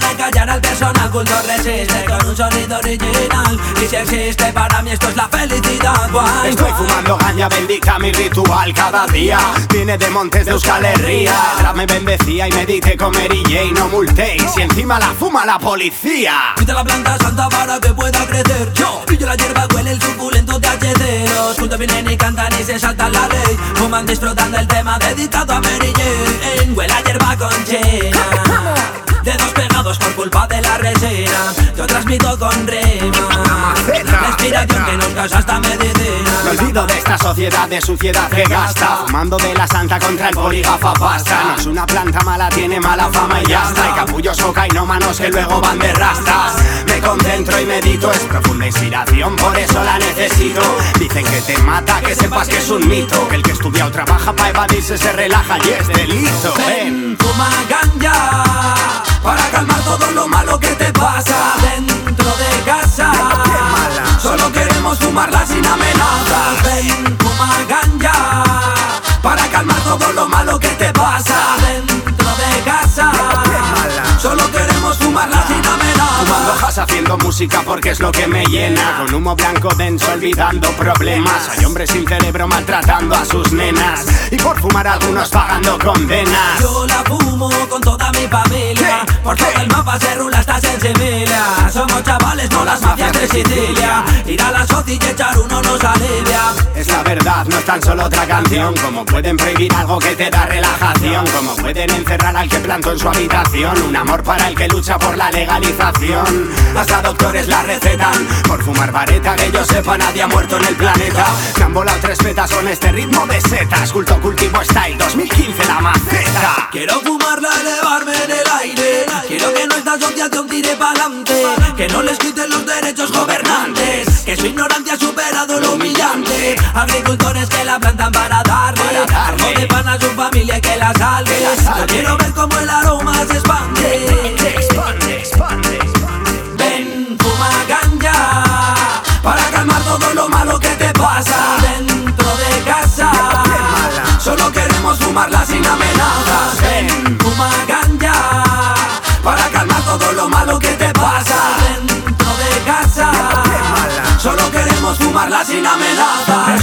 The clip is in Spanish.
funciona el personal culto resiste con un sonido original. Y si existe para mí esto es la felicidad guay, Estoy fumando caña bendita mi ritual cada día. Viene de Montes de Euskal Herria. Me bendecía y medité con Mary Jane No multéis. Y encima la fuma la policía. Quita la planta santa para que pueda crecer. Yo pillo la hierba, huele el suculento THC Los cultos vienen y cantan y se saltan la ley. Fuman disfrutando el tema dedicado a Mary Jane Huele a hierba con chena Yo transmito con rima La inspiración que nos causa esta medicina Me olvido de esta sociedad de suciedad que gasta. Fumando de la santa contra el poligafa pasta. No es una planta mala, tiene mala fama y ya está. Hay capullos cocainómanos que luego van de rastas. Me concentro y medito, es profunda inspiración, por eso la necesito. Dicen que te mata, que sepas que es un mito. Que el que estudia o trabaja para evadirse se relaja y es delito. Ven, fuma ganja Para calmar todo lo malo que haciendo música porque es lo que me llena. Con humo blanco denso olvidando problemas. Hay hombres sin cerebro maltratando a sus nenas. Y por fumar algunos pagando condenas. Yo la fumo con toda mi familia. Por todo el mapa se rula hasta en Sevilla Somos chavales, no las mafias de Sicilia. Ir a la soci y echar uno nos alivia no es tan solo otra canción. Como pueden prohibir algo que te da relajación. Como pueden encerrar al que plantó en su habitación. Un amor para el que lucha por la legalización. Hasta doctores la recetan. Por fumar vareta, que yo sepa nadie ha muerto en el planeta. Me han tres petas con este ritmo de setas. Culto cultivo style 2015 la maceta. Quiero fumarla, elevarme en el aire. Quiero que nuestra asociación tire pa'lante. Que no les quiten los derechos gobernantes. Que su ignorancia humillante Agricultores que la plantan para darle, para darle. No te van a su familia que la salve. Quiero ver cómo el aroma se expande. Expande, expande, Ven, fuma ganja para calmar todo lo malo que te pasa dentro de casa. Solo queremos fumarla sin amenazas. Ven, fuma ganja para calmar todo lo malo que te pasa dentro de casa. Solo queremos fumarla sin amenazas.